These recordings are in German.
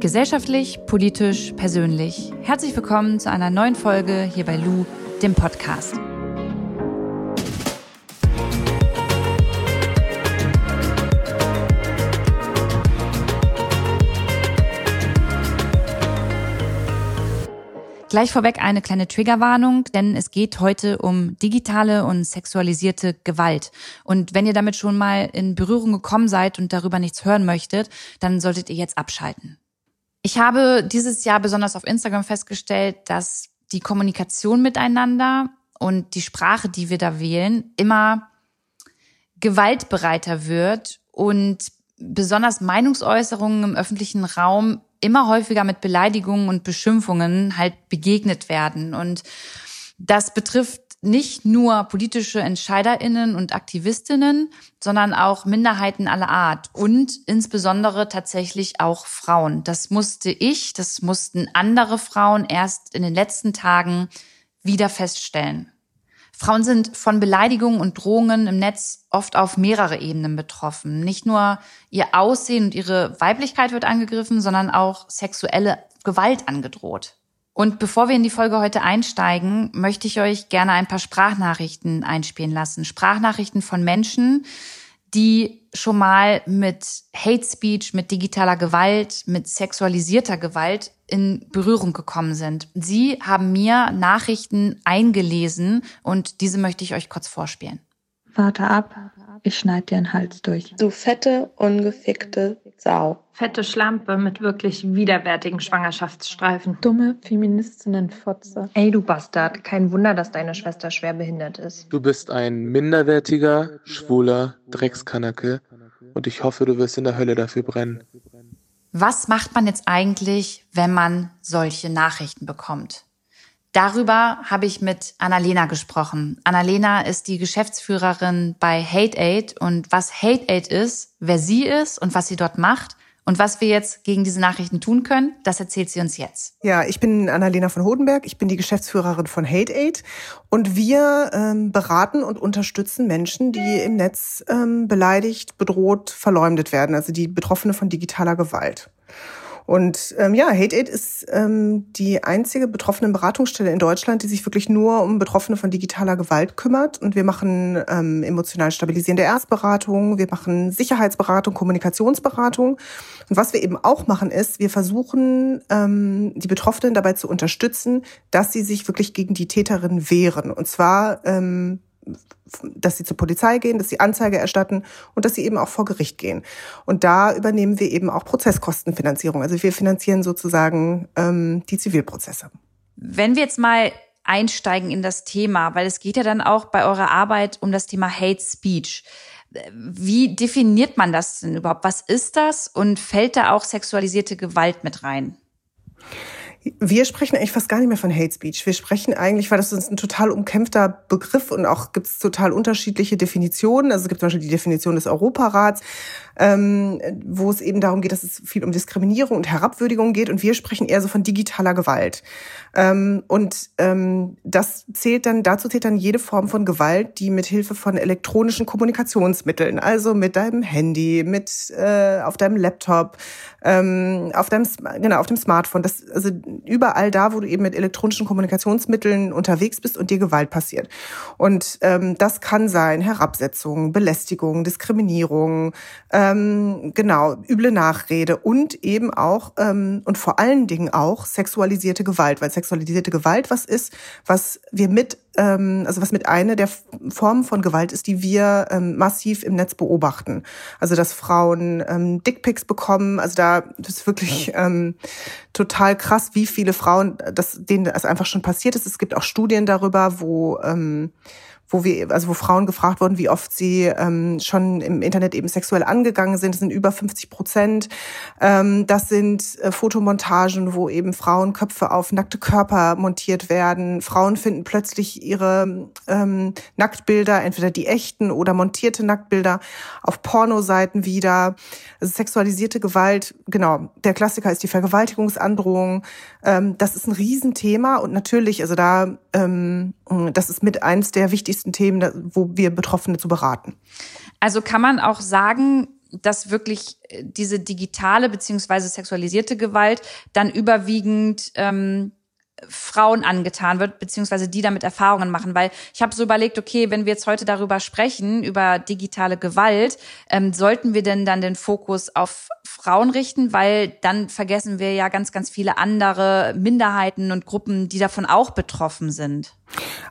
Gesellschaftlich, politisch, persönlich. Herzlich willkommen zu einer neuen Folge hier bei Lou, dem Podcast. Gleich vorweg eine kleine Triggerwarnung, denn es geht heute um digitale und sexualisierte Gewalt. Und wenn ihr damit schon mal in Berührung gekommen seid und darüber nichts hören möchtet, dann solltet ihr jetzt abschalten. Ich habe dieses Jahr besonders auf Instagram festgestellt, dass die Kommunikation miteinander und die Sprache, die wir da wählen, immer gewaltbereiter wird und besonders Meinungsäußerungen im öffentlichen Raum immer häufiger mit Beleidigungen und Beschimpfungen halt begegnet werden. Und das betrifft nicht nur politische Entscheiderinnen und Aktivistinnen, sondern auch Minderheiten aller Art und insbesondere tatsächlich auch Frauen. Das musste ich, das mussten andere Frauen erst in den letzten Tagen wieder feststellen. Frauen sind von Beleidigungen und Drohungen im Netz oft auf mehrere Ebenen betroffen. Nicht nur ihr Aussehen und ihre Weiblichkeit wird angegriffen, sondern auch sexuelle Gewalt angedroht. Und bevor wir in die Folge heute einsteigen, möchte ich euch gerne ein paar Sprachnachrichten einspielen lassen. Sprachnachrichten von Menschen, die schon mal mit Hate Speech, mit digitaler Gewalt, mit sexualisierter Gewalt in Berührung gekommen sind. Sie haben mir Nachrichten eingelesen und diese möchte ich euch kurz vorspielen. Warte ab, ich schneid dir den Hals durch. Du fette, ungefickte Sau. Fette Schlampe mit wirklich widerwärtigen Schwangerschaftsstreifen. Dumme Feministinnen-Fotze. Ey, du Bastard, kein Wunder, dass deine Schwester schwer behindert ist. Du bist ein minderwertiger, schwuler Dreckskanacke und ich hoffe, du wirst in der Hölle dafür brennen. Was macht man jetzt eigentlich, wenn man solche Nachrichten bekommt? Darüber habe ich mit Annalena gesprochen. Annalena ist die Geschäftsführerin bei Hate Aid und was Hate Aid ist, wer sie ist und was sie dort macht und was wir jetzt gegen diese Nachrichten tun können, das erzählt sie uns jetzt. Ja, ich bin Annalena von Hodenberg, ich bin die Geschäftsführerin von Hate Aid und wir ähm, beraten und unterstützen Menschen, die im Netz ähm, beleidigt, bedroht, verleumdet werden, also die Betroffene von digitaler Gewalt. Und ähm, ja, Hate Aid ist ähm, die einzige betroffene Beratungsstelle in Deutschland, die sich wirklich nur um Betroffene von digitaler Gewalt kümmert. Und wir machen ähm, emotional stabilisierende Erstberatung, wir machen Sicherheitsberatung, Kommunikationsberatung. Und was wir eben auch machen ist, wir versuchen, ähm, die Betroffenen dabei zu unterstützen, dass sie sich wirklich gegen die Täterin wehren. Und zwar ähm, dass sie zur Polizei gehen, dass sie Anzeige erstatten und dass sie eben auch vor Gericht gehen. Und da übernehmen wir eben auch Prozesskostenfinanzierung. Also wir finanzieren sozusagen ähm, die Zivilprozesse. Wenn wir jetzt mal einsteigen in das Thema, weil es geht ja dann auch bei eurer Arbeit um das Thema Hate Speech. Wie definiert man das denn überhaupt? Was ist das und fällt da auch sexualisierte Gewalt mit rein? Wir sprechen eigentlich fast gar nicht mehr von Hate Speech. Wir sprechen eigentlich, weil das ist ein total umkämpfter Begriff und auch gibt es total unterschiedliche Definitionen. Also es gibt zum Beispiel die Definition des Europarats, ähm, wo es eben darum geht, dass es viel um Diskriminierung und Herabwürdigung geht. Und wir sprechen eher so von digitaler Gewalt. Ähm, und ähm, das zählt dann, dazu zählt dann jede Form von Gewalt, die mit Hilfe von elektronischen Kommunikationsmitteln, also mit deinem Handy, mit äh, auf deinem Laptop, ähm, auf deinem genau auf dem Smartphone, das also überall da, wo du eben mit elektronischen Kommunikationsmitteln unterwegs bist und dir Gewalt passiert. Und ähm, das kann sein Herabsetzung, Belästigung, Diskriminierung, ähm, genau üble Nachrede und eben auch ähm, und vor allen Dingen auch sexualisierte Gewalt, weil sexualisierte Gewalt was ist, was wir mit ähm, also was mit einer der Formen von Gewalt ist, die wir ähm, massiv im Netz beobachten. Also dass Frauen ähm, Dickpics bekommen, also da ist wirklich ähm, total krass, wie viele Frauen, das, denen das einfach schon passiert ist. Es gibt auch Studien darüber, wo ähm, wo wir, also wo Frauen gefragt wurden, wie oft sie ähm, schon im Internet eben sexuell angegangen sind. Das sind über 50 Prozent. Ähm, das sind äh, Fotomontagen, wo eben Frauenköpfe auf nackte Körper montiert werden. Frauen finden plötzlich ihre ähm, Nacktbilder, entweder die echten oder montierte Nacktbilder, auf Pornoseiten wieder. Also sexualisierte Gewalt, genau. Der Klassiker ist die Vergewaltigungsandrohung. Ähm, das ist ein Riesenthema und natürlich, also da, ähm, das ist mit eins der wichtigsten wichtigsten Themen, wo wir Betroffene zu beraten. Also kann man auch sagen, dass wirklich äh, diese digitale beziehungsweise sexualisierte Gewalt dann überwiegend ähm, Frauen angetan wird, beziehungsweise die damit Erfahrungen machen. Weil ich habe so überlegt, okay, wenn wir jetzt heute darüber sprechen, über digitale Gewalt, ähm, sollten wir denn dann den Fokus auf Frauen richten? Weil dann vergessen wir ja ganz, ganz viele andere Minderheiten und Gruppen, die davon auch betroffen sind.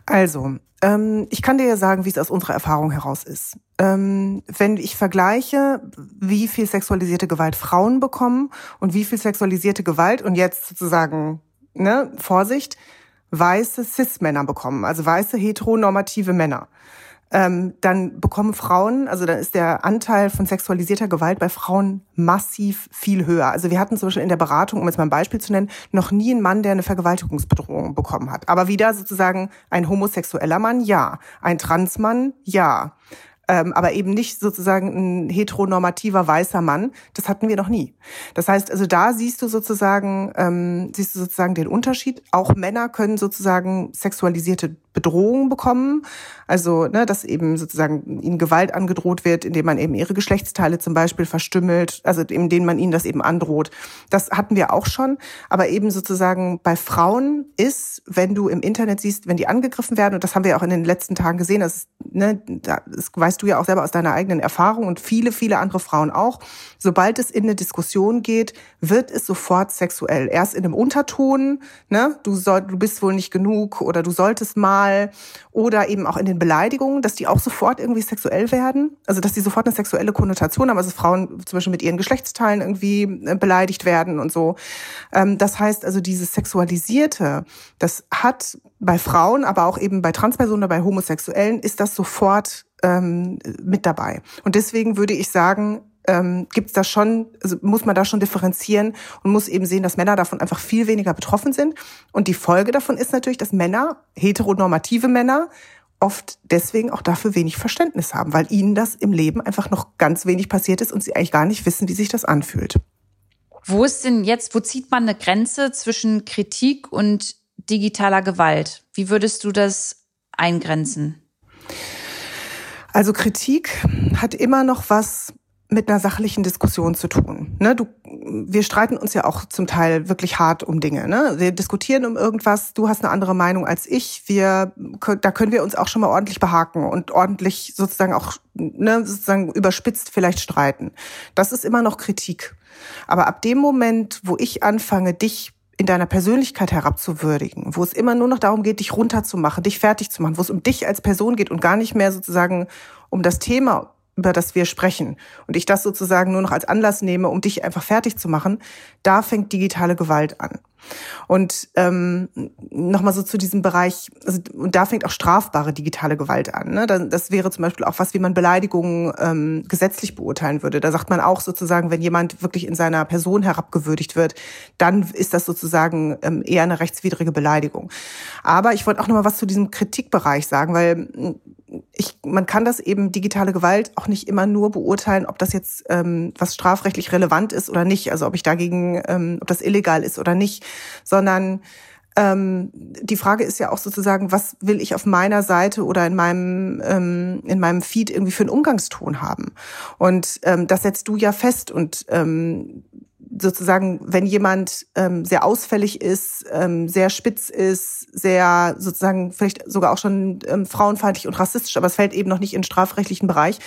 Also, ähm, ich kann dir ja sagen, wie es aus unserer Erfahrung heraus ist. Ähm, wenn ich vergleiche, wie viel sexualisierte Gewalt Frauen bekommen und wie viel sexualisierte Gewalt und jetzt sozusagen ne, Vorsicht, weiße Cis-Männer bekommen, also weiße heteronormative Männer. Ähm, dann bekommen Frauen, also dann ist der Anteil von sexualisierter Gewalt bei Frauen massiv viel höher. Also wir hatten zum Beispiel in der Beratung, um jetzt mal ein Beispiel zu nennen, noch nie einen Mann, der eine Vergewaltigungsbedrohung bekommen hat. Aber wieder sozusagen ein homosexueller Mann, ja. Ein Transmann, ja ähm, aber eben nicht sozusagen ein heteronormativer weißer Mann. Das hatten wir noch nie. Das heißt, also da siehst du sozusagen, ähm, siehst du sozusagen den Unterschied. Auch Männer können sozusagen sexualisierte Bedrohungen bekommen. Also, ne, dass eben sozusagen ihnen Gewalt angedroht wird, indem man eben ihre Geschlechtsteile zum Beispiel verstümmelt, also indem man ihnen das eben androht. Das hatten wir auch schon. Aber eben sozusagen bei Frauen ist, wenn du im Internet siehst, wenn die angegriffen werden, und das haben wir auch in den letzten Tagen gesehen, das, ne, das weißt du ja auch selber aus deiner eigenen Erfahrung und viele, viele andere Frauen auch, sobald es in eine Diskussion geht, wird es sofort sexuell. Erst in einem Unterton, ne, du, soll, du bist wohl nicht genug oder du solltest mal, mal oder eben auch in den Beleidigungen, dass die auch sofort irgendwie sexuell werden. Also dass die sofort eine sexuelle Konnotation haben, also Frauen zum Beispiel mit ihren Geschlechtsteilen irgendwie äh, beleidigt werden und so. Ähm, das heißt also dieses Sexualisierte, das hat bei Frauen, aber auch eben bei Transpersonen, bei Homosexuellen, ist das sofort ähm, mit dabei. Und deswegen würde ich sagen, ähm, gibt es da schon, also muss man da schon differenzieren und muss eben sehen, dass Männer davon einfach viel weniger betroffen sind. Und die Folge davon ist natürlich, dass Männer, heteronormative Männer, oft deswegen auch dafür wenig Verständnis haben, weil ihnen das im Leben einfach noch ganz wenig passiert ist und sie eigentlich gar nicht wissen, wie sich das anfühlt. Wo ist denn jetzt, wo zieht man eine Grenze zwischen Kritik und digitaler Gewalt? Wie würdest du das eingrenzen? Also Kritik hat immer noch was mit einer sachlichen Diskussion zu tun. Ne, du, wir streiten uns ja auch zum Teil wirklich hart um Dinge. Ne? Wir diskutieren um irgendwas. Du hast eine andere Meinung als ich. Wir, da können wir uns auch schon mal ordentlich behaken und ordentlich sozusagen auch ne, sozusagen überspitzt vielleicht streiten. Das ist immer noch Kritik. Aber ab dem Moment, wo ich anfange, dich in deiner Persönlichkeit herabzuwürdigen, wo es immer nur noch darum geht, dich runterzumachen, dich fertig zu machen, wo es um dich als Person geht und gar nicht mehr sozusagen um das Thema, über das wir sprechen und ich das sozusagen nur noch als Anlass nehme, um dich einfach fertig zu machen, da fängt digitale Gewalt an. Und ähm, nochmal so zu diesem Bereich, also, und da fängt auch strafbare digitale Gewalt an. Ne? Das wäre zum Beispiel auch was, wie man Beleidigungen ähm, gesetzlich beurteilen würde. Da sagt man auch sozusagen, wenn jemand wirklich in seiner Person herabgewürdigt wird, dann ist das sozusagen ähm, eher eine rechtswidrige Beleidigung. Aber ich wollte auch nochmal was zu diesem Kritikbereich sagen, weil ich, man kann das eben digitale Gewalt auch nicht immer nur beurteilen, ob das jetzt ähm, was strafrechtlich relevant ist oder nicht, also ob ich dagegen, ähm, ob das illegal ist oder nicht, sondern ähm, die Frage ist ja auch sozusagen, was will ich auf meiner Seite oder in meinem ähm, in meinem Feed irgendwie für einen Umgangston haben? Und ähm, das setzt du ja fest und ähm, sozusagen, wenn jemand ähm, sehr ausfällig ist, ähm, sehr spitz ist, sehr sozusagen vielleicht sogar auch schon ähm, frauenfeindlich und rassistisch, aber es fällt eben noch nicht in strafrechtlichen Bereich,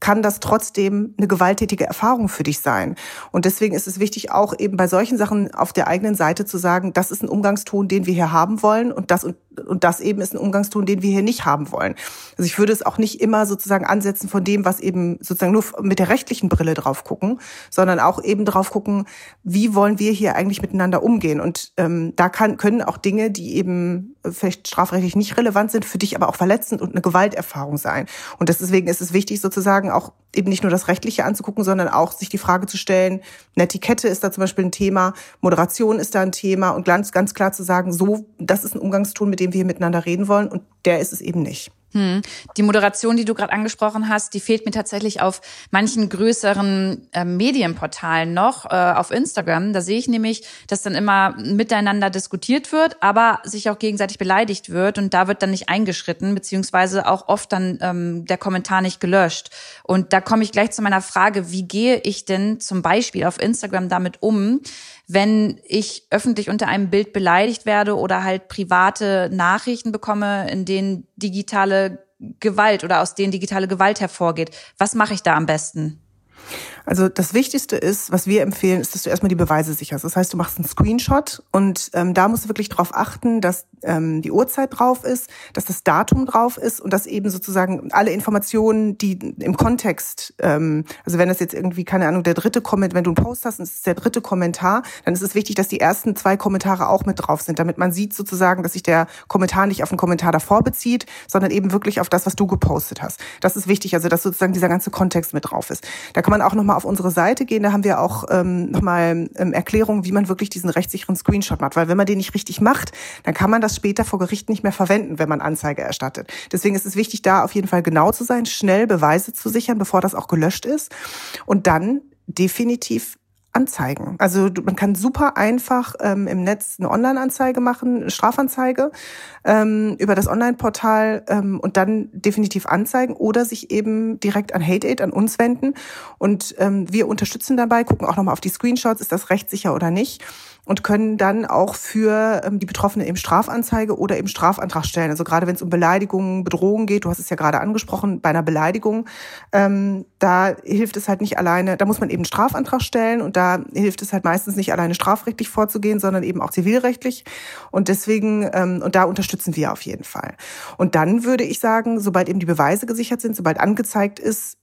kann das trotzdem eine gewalttätige Erfahrung für dich sein. Und deswegen ist es wichtig, auch eben bei solchen Sachen auf der eigenen Seite zu sagen, das ist ein Umgangston, den wir hier haben wollen und das und, und das eben ist ein Umgangston, den wir hier nicht haben wollen. Also ich würde es auch nicht immer sozusagen ansetzen von dem, was eben sozusagen nur mit der rechtlichen Brille drauf gucken, sondern auch eben drauf gucken, wie wollen wir hier eigentlich miteinander umgehen. Und ähm, da kann, können auch Dinge, die eben vielleicht strafrechtlich nicht relevant sind, für dich aber auch verletzend und eine Gewalterfahrung sein. Und deswegen ist es wichtig, sozusagen sagen, auch eben nicht nur das Rechtliche anzugucken, sondern auch sich die Frage zu stellen, eine Etikette ist da zum Beispiel ein Thema, Moderation ist da ein Thema und ganz, ganz klar zu sagen, so, das ist ein Umgangston, mit dem wir hier miteinander reden wollen und der ist es eben nicht. Hm. Die Moderation, die du gerade angesprochen hast, die fehlt mir tatsächlich auf manchen größeren äh, Medienportalen noch, äh, auf Instagram. Da sehe ich nämlich, dass dann immer miteinander diskutiert wird, aber sich auch gegenseitig beleidigt wird und da wird dann nicht eingeschritten, beziehungsweise auch oft dann ähm, der Kommentar nicht gelöscht. Und da komme ich gleich zu meiner Frage, wie gehe ich denn zum Beispiel auf Instagram damit um, wenn ich öffentlich unter einem Bild beleidigt werde oder halt private Nachrichten bekomme, in denen digitale Gewalt oder aus denen digitale Gewalt hervorgeht. Was mache ich da am besten? Also das Wichtigste ist, was wir empfehlen, ist, dass du erstmal die Beweise sicherst. Das heißt, du machst einen Screenshot und ähm, da musst du wirklich darauf achten, dass ähm, die Uhrzeit drauf ist, dass das Datum drauf ist und dass eben sozusagen alle Informationen, die im Kontext, ähm, also wenn das jetzt irgendwie, keine Ahnung, der dritte Kommentar, wenn du einen Post hast und es ist der dritte Kommentar, dann ist es wichtig, dass die ersten zwei Kommentare auch mit drauf sind, damit man sieht sozusagen, dass sich der Kommentar nicht auf den Kommentar davor bezieht, sondern eben wirklich auf das, was du gepostet hast. Das ist wichtig, also dass sozusagen dieser ganze Kontext mit drauf ist. Da kann man auch nochmal auf unsere Seite gehen, da haben wir auch ähm, nochmal ähm, Erklärungen, wie man wirklich diesen rechtssicheren Screenshot macht. Weil wenn man den nicht richtig macht, dann kann man das später vor Gericht nicht mehr verwenden, wenn man Anzeige erstattet. Deswegen ist es wichtig, da auf jeden Fall genau zu sein, schnell Beweise zu sichern, bevor das auch gelöscht ist. Und dann definitiv anzeigen. Also man kann super einfach ähm, im Netz eine Online-Anzeige machen, eine Strafanzeige ähm, über das Online-Portal ähm, und dann definitiv anzeigen oder sich eben direkt an Hate Aid, an uns wenden. Und ähm, wir unterstützen dabei, gucken auch nochmal auf die Screenshots, ist das rechtssicher oder nicht und können dann auch für ähm, die Betroffenen eben Strafanzeige oder eben Strafantrag stellen. Also gerade wenn es um Beleidigungen, Bedrohungen geht, du hast es ja gerade angesprochen, bei einer Beleidigung, ähm, da hilft es halt nicht alleine, da muss man eben Strafantrag stellen und da hilft es halt meistens nicht alleine strafrechtlich vorzugehen, sondern eben auch zivilrechtlich. Und deswegen, ähm, und da unterstützen wir auf jeden Fall. Und dann würde ich sagen, sobald eben die Beweise gesichert sind, sobald angezeigt ist,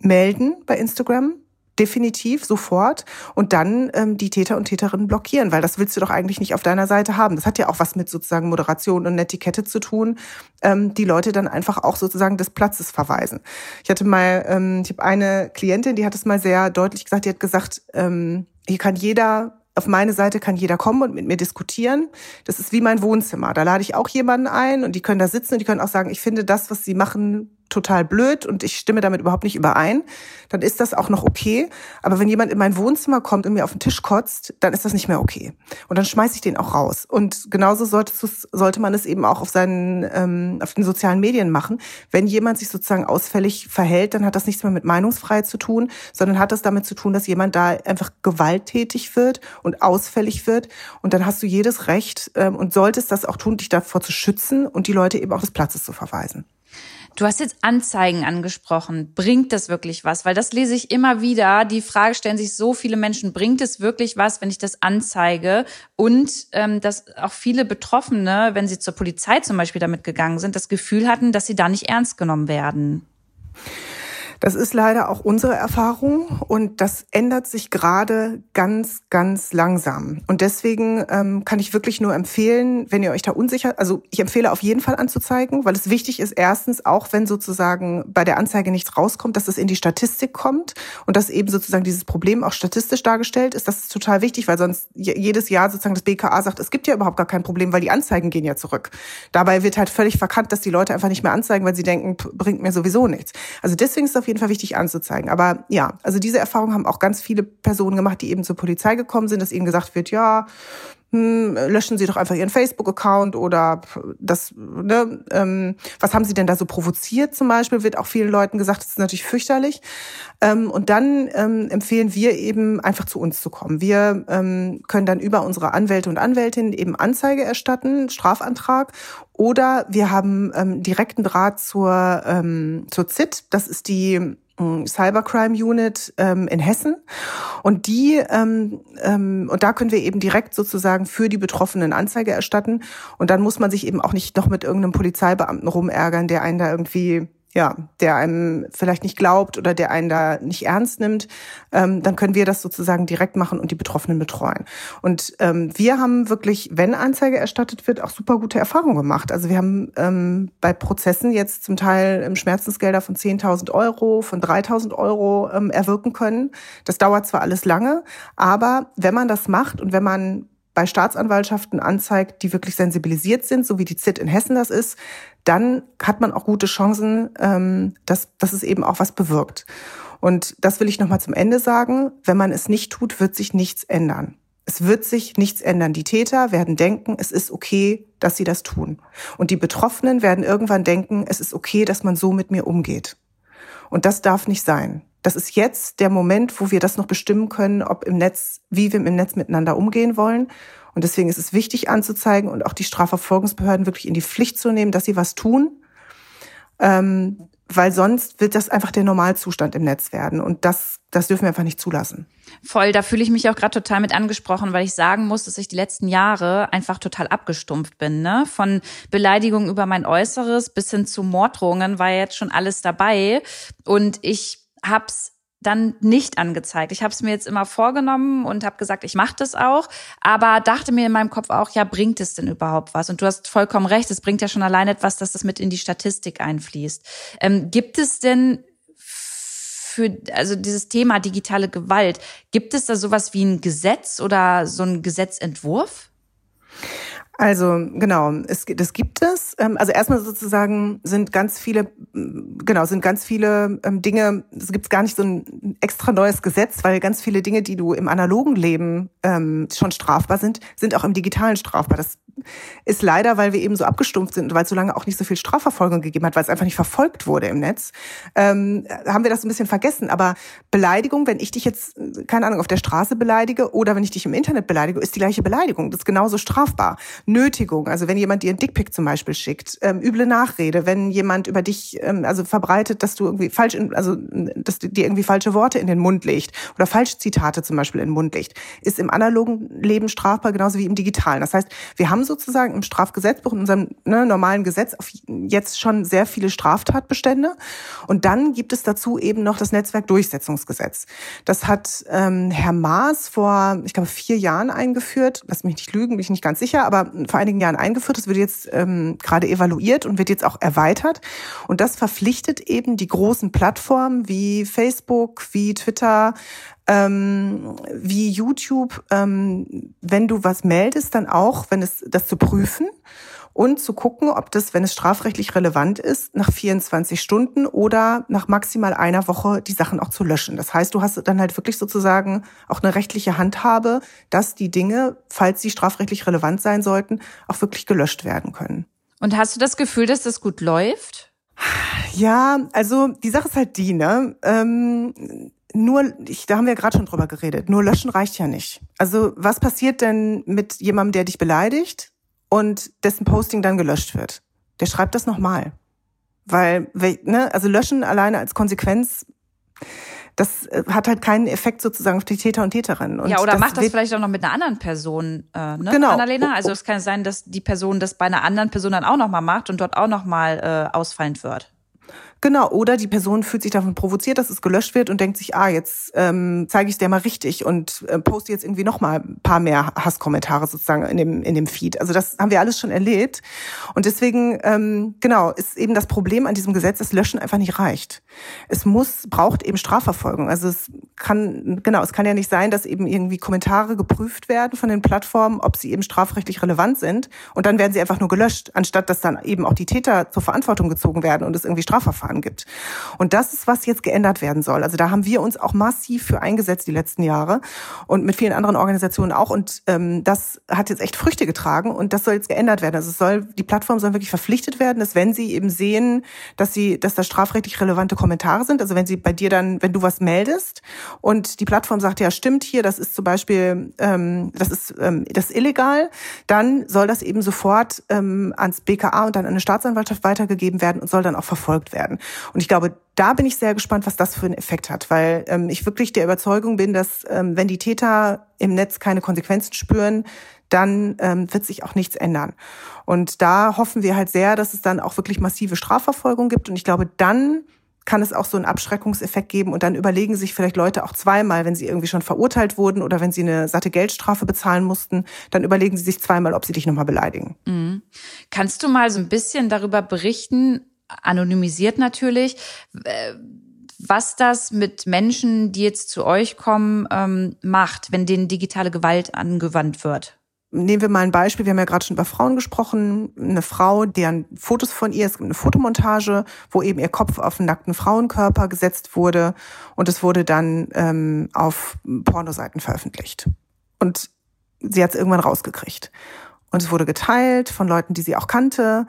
melden bei Instagram definitiv sofort und dann ähm, die Täter und Täterinnen blockieren, weil das willst du doch eigentlich nicht auf deiner Seite haben. Das hat ja auch was mit sozusagen Moderation und Netiquette zu tun, ähm, die Leute dann einfach auch sozusagen des Platzes verweisen. Ich hatte mal, ähm, ich habe eine Klientin, die hat es mal sehr deutlich gesagt, die hat gesagt, ähm, hier kann jeder auf meine Seite kann jeder kommen und mit mir diskutieren. Das ist wie mein Wohnzimmer. Da lade ich auch jemanden ein und die können da sitzen und die können auch sagen, ich finde das, was sie machen, total blöd und ich stimme damit überhaupt nicht überein, dann ist das auch noch okay. Aber wenn jemand in mein Wohnzimmer kommt und mir auf den Tisch kotzt, dann ist das nicht mehr okay. Und dann schmeiße ich den auch raus. Und genauso sollte, sollte man es eben auch auf seinen, ähm, auf den sozialen Medien machen. Wenn jemand sich sozusagen ausfällig verhält, dann hat das nichts mehr mit Meinungsfreiheit zu tun, sondern hat das damit zu tun, dass jemand da einfach gewalttätig wird und ausfällig wird. Und dann hast du jedes Recht ähm, und solltest das auch tun, dich davor zu schützen und die Leute eben auch des Platzes zu verweisen. Du hast jetzt Anzeigen angesprochen. Bringt das wirklich was? Weil das lese ich immer wieder. Die Frage stellen sich so viele Menschen, bringt es wirklich was, wenn ich das anzeige? Und ähm, dass auch viele Betroffene, wenn sie zur Polizei zum Beispiel damit gegangen sind, das Gefühl hatten, dass sie da nicht ernst genommen werden. Das ist leider auch unsere Erfahrung und das ändert sich gerade ganz, ganz langsam. Und deswegen ähm, kann ich wirklich nur empfehlen, wenn ihr euch da unsicher, also ich empfehle auf jeden Fall anzuzeigen, weil es wichtig ist, erstens, auch wenn sozusagen bei der Anzeige nichts rauskommt, dass es in die Statistik kommt und dass eben sozusagen dieses Problem auch statistisch dargestellt ist. Das ist total wichtig, weil sonst jedes Jahr sozusagen das BKA sagt, es gibt ja überhaupt gar kein Problem, weil die Anzeigen gehen ja zurück. Dabei wird halt völlig verkannt, dass die Leute einfach nicht mehr anzeigen, weil sie denken, bringt mir sowieso nichts. Also deswegen ist auf jeden Fall wichtig anzuzeigen. Aber ja, also diese Erfahrung haben auch ganz viele Personen gemacht, die eben zur Polizei gekommen sind, dass ihnen gesagt wird, ja, hm, löschen Sie doch einfach Ihren Facebook-Account oder das, ne, ähm, was haben Sie denn da so provoziert zum Beispiel, wird auch vielen Leuten gesagt, das ist natürlich fürchterlich. Ähm, und dann ähm, empfehlen wir eben einfach zu uns zu kommen. Wir ähm, können dann über unsere Anwälte und Anwältinnen eben Anzeige erstatten, Strafantrag oder wir haben ähm, direkten Draht zur, ähm, zur ZIT, das ist die Cybercrime Unit ähm, in Hessen. Und die ähm, ähm, und da können wir eben direkt sozusagen für die Betroffenen Anzeige erstatten. Und dann muss man sich eben auch nicht noch mit irgendeinem Polizeibeamten rumärgern, der einen da irgendwie ja, der einem vielleicht nicht glaubt oder der einen da nicht ernst nimmt, ähm, dann können wir das sozusagen direkt machen und die Betroffenen betreuen. Und ähm, wir haben wirklich, wenn Anzeige erstattet wird, auch super gute Erfahrungen gemacht. Also wir haben ähm, bei Prozessen jetzt zum Teil ähm, Schmerzensgelder von 10.000 Euro, von 3.000 Euro ähm, erwirken können. Das dauert zwar alles lange, aber wenn man das macht und wenn man bei Staatsanwaltschaften anzeigt, die wirklich sensibilisiert sind, so wie die ZIT in Hessen das ist, dann hat man auch gute Chancen, ähm, dass, dass es eben auch was bewirkt. Und das will ich nochmal zum Ende sagen. Wenn man es nicht tut, wird sich nichts ändern. Es wird sich nichts ändern. Die Täter werden denken, es ist okay, dass sie das tun. Und die Betroffenen werden irgendwann denken, es ist okay, dass man so mit mir umgeht. Und das darf nicht sein. Das ist jetzt der Moment, wo wir das noch bestimmen können, ob im Netz, wie wir im Netz miteinander umgehen wollen. Und deswegen ist es wichtig anzuzeigen und auch die Strafverfolgungsbehörden wirklich in die Pflicht zu nehmen, dass sie was tun. Ähm, weil sonst wird das einfach der Normalzustand im Netz werden. Und das, das dürfen wir einfach nicht zulassen. Voll, da fühle ich mich auch gerade total mit angesprochen, weil ich sagen muss, dass ich die letzten Jahre einfach total abgestumpft bin. Ne? Von Beleidigungen über mein Äußeres bis hin zu Morddrohungen war jetzt schon alles dabei. Und ich hab's dann nicht angezeigt. Ich habe es mir jetzt immer vorgenommen und habe gesagt, ich mache das auch, aber dachte mir in meinem Kopf auch, ja, bringt es denn überhaupt was? Und du hast vollkommen recht, es bringt ja schon allein etwas, dass das mit in die Statistik einfließt. Ähm, gibt es denn für also dieses Thema digitale Gewalt, gibt es da sowas wie ein Gesetz oder so ein Gesetzentwurf? Also genau, es, das gibt es. Ähm, also erstmal sozusagen sind ganz viele, genau, sind ganz viele ähm, Dinge, es gibt gar nicht so ein extra neues Gesetz, weil ganz viele Dinge, die du im analogen Leben ähm, schon strafbar sind, sind auch im digitalen strafbar. Das ist leider, weil wir eben so abgestumpft sind und weil es so lange auch nicht so viel Strafverfolgung gegeben hat, weil es einfach nicht verfolgt wurde im Netz, ähm, haben wir das ein bisschen vergessen. Aber Beleidigung, wenn ich dich jetzt, keine Ahnung, auf der Straße beleidige oder wenn ich dich im Internet beleidige, ist die gleiche Beleidigung. Das ist genauso strafbar. Nötigung, also wenn jemand dir ein Dickpick zum Beispiel schickt, ähm, üble Nachrede, wenn jemand über dich, ähm, also verbreitet, dass du irgendwie falsch, also dass dir irgendwie falsche Worte in den Mund legt oder Falschzitate zum Beispiel in den Mund legt, ist im analogen Leben strafbar genauso wie im digitalen. Das heißt, wir haben sozusagen im Strafgesetzbuch, in unserem ne, normalen Gesetz, auf jetzt schon sehr viele Straftatbestände. Und dann gibt es dazu eben noch das Netzwerkdurchsetzungsgesetz. Das hat ähm, Herr Maas vor, ich glaube, vier Jahren eingeführt. Lass mich nicht lügen, bin ich nicht ganz sicher, aber vor einigen Jahren eingeführt. Das wird jetzt ähm, gerade evaluiert und wird jetzt auch erweitert. Und das verpflichtet eben die großen Plattformen wie Facebook, wie Twitter, ähm, wie YouTube, ähm, wenn du was meldest, dann auch, wenn es das zu prüfen und zu gucken, ob das, wenn es strafrechtlich relevant ist, nach 24 Stunden oder nach maximal einer Woche die Sachen auch zu löschen. Das heißt, du hast dann halt wirklich sozusagen auch eine rechtliche Handhabe, dass die Dinge, falls sie strafrechtlich relevant sein sollten, auch wirklich gelöscht werden können. Und hast du das Gefühl, dass das gut läuft? Ja, also die Sache ist halt die, ne? Ähm, nur, ich, da haben wir gerade schon drüber geredet, nur löschen reicht ja nicht. Also was passiert denn mit jemandem, der dich beleidigt und dessen Posting dann gelöscht wird? Der schreibt das nochmal. Weil, ne, also löschen alleine als Konsequenz, das äh, hat halt keinen Effekt sozusagen auf die Täter und Täterinnen. Und ja, oder das macht das vielleicht auch noch mit einer anderen Person, äh, ne, Genau. Annalena? Also es kann sein, dass die Person das bei einer anderen Person dann auch nochmal macht und dort auch nochmal äh, ausfallend wird. Genau, oder die Person fühlt sich davon provoziert, dass es gelöscht wird und denkt sich, ah, jetzt ähm, zeige ich es dir mal richtig und äh, poste jetzt irgendwie noch mal ein paar mehr Hasskommentare sozusagen in dem in dem Feed. Also das haben wir alles schon erlebt und deswegen ähm, genau ist eben das Problem an diesem Gesetz, dass Löschen einfach nicht reicht. Es muss braucht eben Strafverfolgung. Also es kann genau, es kann ja nicht sein, dass eben irgendwie Kommentare geprüft werden von den Plattformen, ob sie eben strafrechtlich relevant sind und dann werden sie einfach nur gelöscht, anstatt dass dann eben auch die Täter zur Verantwortung gezogen werden und es irgendwie Strafverfahren gibt. Und das ist, was jetzt geändert werden soll. Also da haben wir uns auch massiv für eingesetzt die letzten Jahre und mit vielen anderen Organisationen auch. Und ähm, das hat jetzt echt Früchte getragen und das soll jetzt geändert werden. Also es soll, die Plattform soll wirklich verpflichtet werden, dass wenn sie eben sehen, dass sie, dass da strafrechtlich relevante Kommentare sind, also wenn sie bei dir dann, wenn du was meldest und die Plattform sagt, ja, stimmt hier, das ist zum Beispiel, ähm, das ist ähm, das ist illegal, dann soll das eben sofort ähm, ans BKA und dann an eine Staatsanwaltschaft weitergegeben werden und soll dann auch verfolgt werden. Und ich glaube, da bin ich sehr gespannt, was das für einen Effekt hat, weil ähm, ich wirklich der Überzeugung bin, dass ähm, wenn die Täter im Netz keine Konsequenzen spüren, dann ähm, wird sich auch nichts ändern. Und da hoffen wir halt sehr, dass es dann auch wirklich massive Strafverfolgung gibt. Und ich glaube, dann kann es auch so einen Abschreckungseffekt geben und dann überlegen sich vielleicht Leute auch zweimal, wenn sie irgendwie schon verurteilt wurden oder wenn sie eine satte Geldstrafe bezahlen mussten, dann überlegen sie sich zweimal, ob sie dich nochmal beleidigen. Mhm. Kannst du mal so ein bisschen darüber berichten, anonymisiert natürlich, äh, was das mit Menschen, die jetzt zu euch kommen, ähm, macht, wenn denen digitale Gewalt angewandt wird? nehmen wir mal ein Beispiel, wir haben ja gerade schon über Frauen gesprochen, eine Frau, deren Fotos von ihr, es gibt eine Fotomontage, wo eben ihr Kopf auf einen nackten Frauenkörper gesetzt wurde und es wurde dann ähm, auf Pornoseiten veröffentlicht. Und sie hat es irgendwann rausgekriegt. Und es wurde geteilt von Leuten, die sie auch kannte.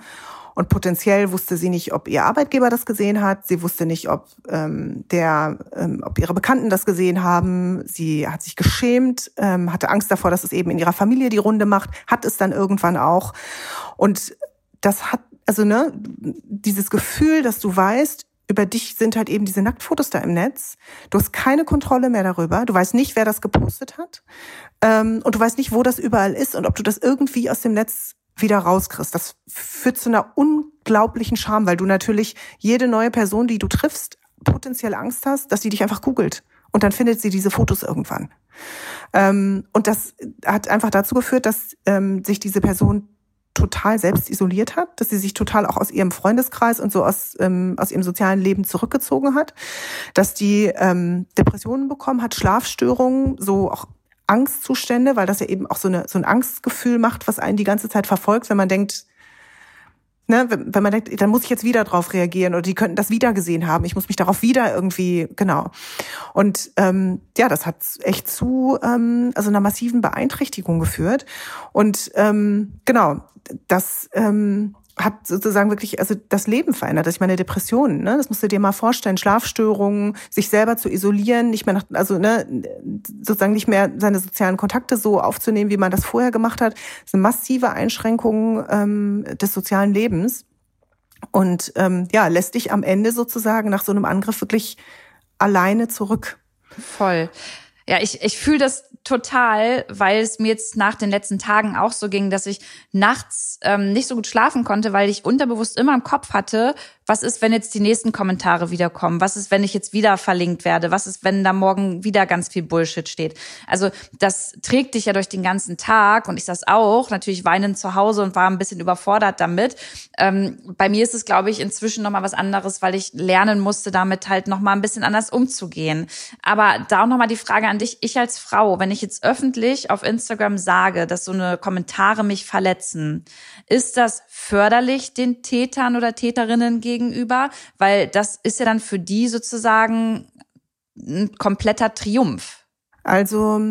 Und potenziell wusste sie nicht, ob ihr Arbeitgeber das gesehen hat. Sie wusste nicht, ob ähm, der, ähm, ob ihre Bekannten das gesehen haben. Sie hat sich geschämt, ähm, hatte Angst davor, dass es eben in ihrer Familie die Runde macht, hat es dann irgendwann auch. Und das hat, also ne, dieses Gefühl, dass du weißt, über dich sind halt eben diese Nacktfotos da im Netz. Du hast keine Kontrolle mehr darüber. Du weißt nicht, wer das gepostet hat. Ähm, und du weißt nicht, wo das überall ist und ob du das irgendwie aus dem Netz wieder rauskriegst. Das führt zu einer unglaublichen Scham, weil du natürlich jede neue Person, die du triffst, potenziell Angst hast, dass sie dich einfach googelt. Und dann findet sie diese Fotos irgendwann. Ähm, und das hat einfach dazu geführt, dass ähm, sich diese Person total selbst isoliert hat, dass sie sich total auch aus ihrem Freundeskreis und so aus, ähm, aus ihrem sozialen Leben zurückgezogen hat, dass die ähm, Depressionen bekommen hat, Schlafstörungen, so auch Angstzustände, weil das ja eben auch so, eine, so ein Angstgefühl macht, was einen die ganze Zeit verfolgt, wenn man denkt, ne, wenn man denkt, dann muss ich jetzt wieder drauf reagieren oder die könnten das wieder gesehen haben, ich muss mich darauf wieder irgendwie, genau. Und ähm, ja, das hat echt zu ähm, also einer massiven Beeinträchtigung geführt. Und ähm, genau, das ähm, hat sozusagen wirklich also das Leben verändert. Ich meine Depressionen, ne? das musst du dir mal vorstellen, Schlafstörungen, sich selber zu isolieren, nicht mehr nach, also ne, sozusagen nicht mehr seine sozialen Kontakte so aufzunehmen, wie man das vorher gemacht hat. Das sind massive Einschränkungen ähm, des sozialen Lebens und ähm, ja lässt dich am Ende sozusagen nach so einem Angriff wirklich alleine zurück. Voll. Ja, ich, ich fühle das total, weil es mir jetzt nach den letzten Tagen auch so ging, dass ich nachts ähm, nicht so gut schlafen konnte, weil ich unterbewusst immer im Kopf hatte, was ist, wenn jetzt die nächsten Kommentare wiederkommen? Was ist, wenn ich jetzt wieder verlinkt werde? Was ist, wenn da morgen wieder ganz viel Bullshit steht? Also das trägt dich ja durch den ganzen Tag und ich das auch, natürlich weinend zu Hause und war ein bisschen überfordert damit. Ähm, bei mir ist es, glaube ich, inzwischen nochmal was anderes, weil ich lernen musste, damit halt nochmal ein bisschen anders umzugehen. Aber da auch nochmal die Frage an dich, ich als Frau, wenn ich jetzt öffentlich auf Instagram sage, dass so eine Kommentare mich verletzen, ist das förderlich den Tätern oder Täterinnen gegenüber? Weil das ist ja dann für die sozusagen ein kompletter Triumph. Also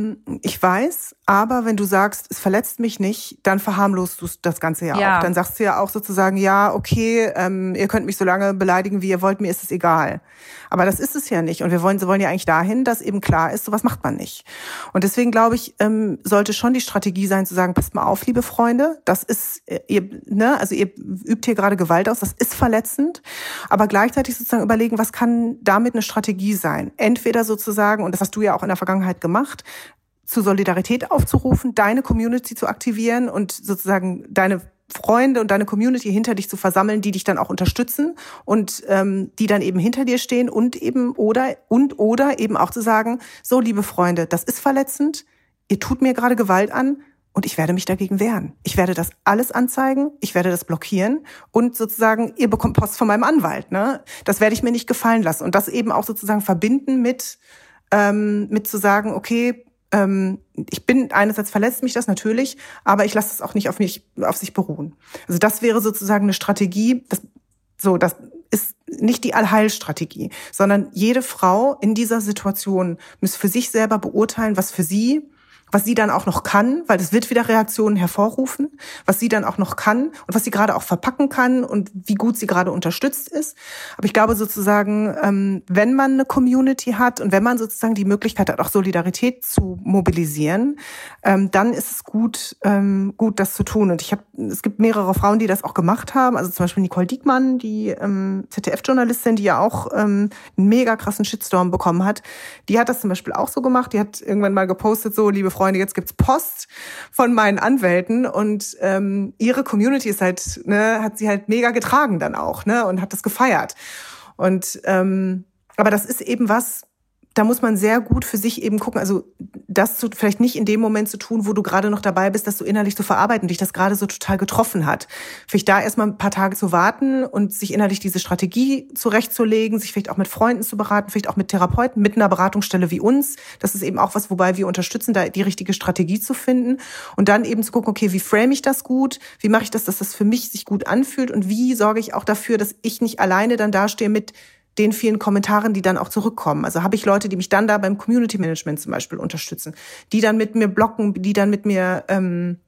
ich weiß, aber wenn du sagst, es verletzt mich nicht, dann verharmlost du das Ganze ja, ja, auch. Dann sagst du ja auch sozusagen, ja, okay, ähm, ihr könnt mich so lange beleidigen, wie ihr wollt, mir ist es egal. Aber das ist es ja nicht. Und wir wollen, sie wollen ja eigentlich dahin, dass eben klar ist, sowas macht man nicht. Und deswegen glaube ich, ähm, sollte schon die Strategie sein, zu sagen, passt mal auf, liebe Freunde, das ist, äh, ihr, ne, also ihr übt hier gerade Gewalt aus, das ist verletzend. Aber gleichzeitig sozusagen überlegen, was kann damit eine Strategie sein? Entweder sozusagen, und das hast du ja auch in der Vergangenheit gemacht, zu Solidarität aufzurufen, deine Community zu aktivieren und sozusagen deine Freunde und deine Community hinter dich zu versammeln, die dich dann auch unterstützen und ähm, die dann eben hinter dir stehen und eben oder und oder eben auch zu sagen, so liebe Freunde, das ist verletzend, ihr tut mir gerade Gewalt an und ich werde mich dagegen wehren. Ich werde das alles anzeigen, ich werde das blockieren und sozusagen ihr bekommt Post von meinem Anwalt. Ne, das werde ich mir nicht gefallen lassen und das eben auch sozusagen verbinden mit ähm, mit zu sagen, okay, ähm, ich bin einerseits verletzt mich das natürlich, aber ich lasse es auch nicht auf mich, auf sich beruhen. Also das wäre sozusagen eine Strategie, das, so, das ist nicht die Allheilstrategie, sondern jede Frau in dieser Situation muss für sich selber beurteilen, was für sie was sie dann auch noch kann, weil das wird wieder Reaktionen hervorrufen, was sie dann auch noch kann und was sie gerade auch verpacken kann und wie gut sie gerade unterstützt ist. Aber ich glaube sozusagen, ähm, wenn man eine Community hat und wenn man sozusagen die Möglichkeit hat, auch Solidarität zu mobilisieren, ähm, dann ist es gut, ähm, gut das zu tun. Und ich habe, es gibt mehrere Frauen, die das auch gemacht haben. Also zum Beispiel Nicole Diekmann, die ZDF-Journalistin, die ja auch einen mega krassen Shitstorm bekommen hat. Die hat das zum Beispiel auch so gemacht. Die hat irgendwann mal gepostet, so liebe Freunde, jetzt gibt's Post von meinen Anwälten und ähm, ihre Community ist halt, ne, hat sie halt mega getragen dann auch, ne, und hat das gefeiert. Und ähm, aber das ist eben was, da muss man sehr gut für sich eben gucken, also das zu, vielleicht nicht in dem Moment zu tun, wo du gerade noch dabei bist, das so innerlich zu verarbeiten, dich das gerade so total getroffen hat. Vielleicht da erstmal ein paar Tage zu warten und sich innerlich diese Strategie zurechtzulegen, sich vielleicht auch mit Freunden zu beraten, vielleicht auch mit Therapeuten, mit einer Beratungsstelle wie uns. Das ist eben auch was, wobei wir unterstützen, da die richtige Strategie zu finden und dann eben zu gucken, okay, wie frame ich das gut? Wie mache ich das, dass das für mich sich gut anfühlt und wie sorge ich auch dafür, dass ich nicht alleine dann dastehe mit den vielen Kommentaren, die dann auch zurückkommen. Also habe ich Leute, die mich dann da beim Community Management zum Beispiel unterstützen, die dann mit mir blocken, die dann mit mir ähm,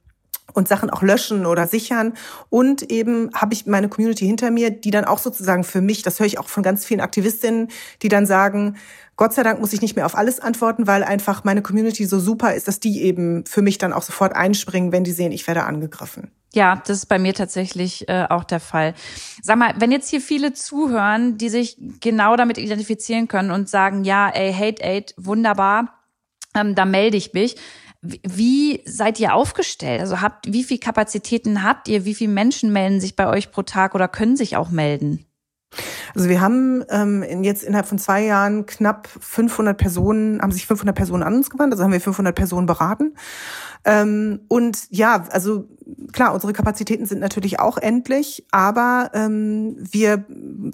und Sachen auch löschen oder sichern. Und eben habe ich meine Community hinter mir, die dann auch sozusagen für mich, das höre ich auch von ganz vielen Aktivistinnen, die dann sagen, Gott sei Dank muss ich nicht mehr auf alles antworten, weil einfach meine Community so super ist, dass die eben für mich dann auch sofort einspringen, wenn die sehen, ich werde angegriffen. Ja, das ist bei mir tatsächlich äh, auch der Fall. Sag mal, wenn jetzt hier viele zuhören, die sich genau damit identifizieren können und sagen, ja, ey, Hate Aid, wunderbar, ähm, da melde ich mich. Wie seid ihr aufgestellt? Also habt, wie viel Kapazitäten habt ihr? Wie viele Menschen melden sich bei euch pro Tag oder können sich auch melden? Also wir haben ähm, jetzt innerhalb von zwei Jahren knapp 500 Personen, haben sich 500 Personen an uns gewandt, also haben wir 500 Personen beraten. Ähm, und ja, also klar, unsere Kapazitäten sind natürlich auch endlich, aber ähm, wir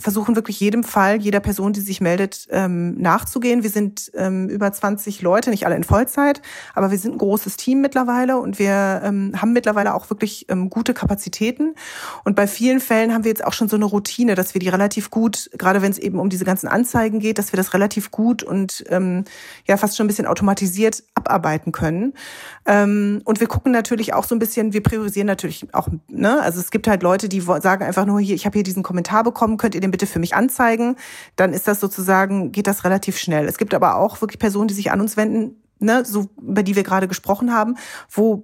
versuchen wirklich jedem Fall, jeder Person, die sich meldet, ähm, nachzugehen. Wir sind ähm, über 20 Leute, nicht alle in Vollzeit, aber wir sind ein großes Team mittlerweile und wir ähm, haben mittlerweile auch wirklich ähm, gute Kapazitäten. Und bei vielen Fällen haben wir jetzt auch schon so eine Routine, dass wir die relativ gut, gerade wenn es eben um diese ganzen Anzeigen geht, dass wir das relativ gut und ähm, ja fast schon ein bisschen automatisiert abarbeiten können. Ähm, und wir gucken natürlich auch so ein bisschen, wir priorisieren natürlich auch, ne, also es gibt halt Leute, die sagen einfach nur hier, ich habe hier diesen Kommentar bekommen, könnt ihr den bitte für mich anzeigen? Dann ist das sozusagen, geht das relativ schnell. Es gibt aber auch wirklich Personen, die sich an uns wenden, ne, so über die wir gerade gesprochen haben, wo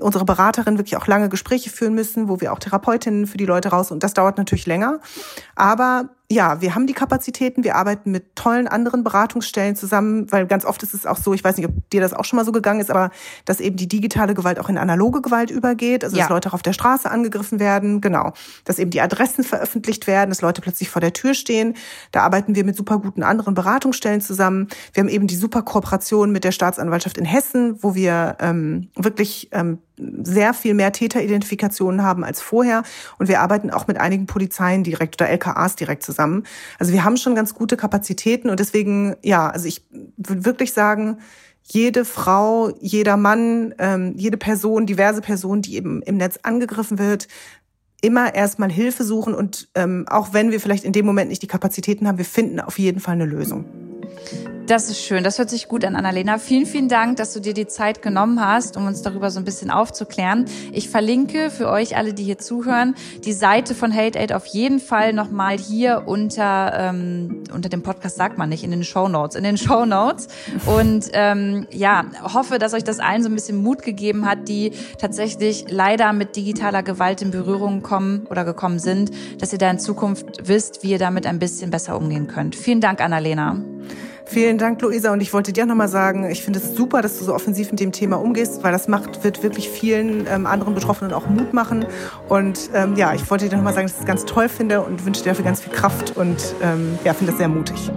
unsere Beraterinnen wirklich auch lange Gespräche führen müssen, wo wir auch Therapeutinnen für die Leute raus und das dauert natürlich länger. Aber ja, wir haben die Kapazitäten, wir arbeiten mit tollen anderen Beratungsstellen zusammen, weil ganz oft ist es auch so, ich weiß nicht, ob dir das auch schon mal so gegangen ist, aber dass eben die digitale Gewalt auch in analoge Gewalt übergeht, also ja. dass Leute auch auf der Straße angegriffen werden, genau, dass eben die Adressen veröffentlicht werden, dass Leute plötzlich vor der Tür stehen. Da arbeiten wir mit super guten anderen Beratungsstellen zusammen. Wir haben eben die super Kooperation mit der Staatsanwaltschaft in Hessen, wo wir ähm, wirklich ähm, sehr viel mehr Täteridentifikationen haben als vorher. Und wir arbeiten auch mit einigen Polizeien direkt oder LKAs direkt zusammen. Also wir haben schon ganz gute Kapazitäten und deswegen, ja, also ich würde wirklich sagen, jede Frau, jeder Mann, ähm, jede Person, diverse Person, die eben im Netz angegriffen wird, immer erstmal Hilfe suchen und ähm, auch wenn wir vielleicht in dem Moment nicht die Kapazitäten haben, wir finden auf jeden Fall eine Lösung. Das ist schön. Das hört sich gut an, Annalena. Vielen, vielen Dank, dass du dir die Zeit genommen hast, um uns darüber so ein bisschen aufzuklären. Ich verlinke für euch alle, die hier zuhören, die Seite von Hate Aid auf jeden Fall nochmal hier unter, ähm, unter dem Podcast sagt man nicht, in den Show Notes, in den Show Notes. Und ähm, ja, hoffe, dass euch das allen so ein bisschen Mut gegeben hat, die tatsächlich leider mit digitaler Gewalt in Berührung kommen oder gekommen sind, dass ihr da in Zukunft wisst, wie ihr damit ein bisschen besser umgehen könnt. Vielen Dank, Annalena. Vielen Dank, Luisa. Und ich wollte dir nochmal sagen, ich finde es super, dass du so offensiv mit dem Thema umgehst, weil das macht, wird wirklich vielen ähm, anderen Betroffenen auch Mut machen. Und ähm, ja, ich wollte dir nochmal sagen, dass ich es ganz toll finde und wünsche dir dafür ganz viel Kraft und ähm, ja, finde es sehr mutig.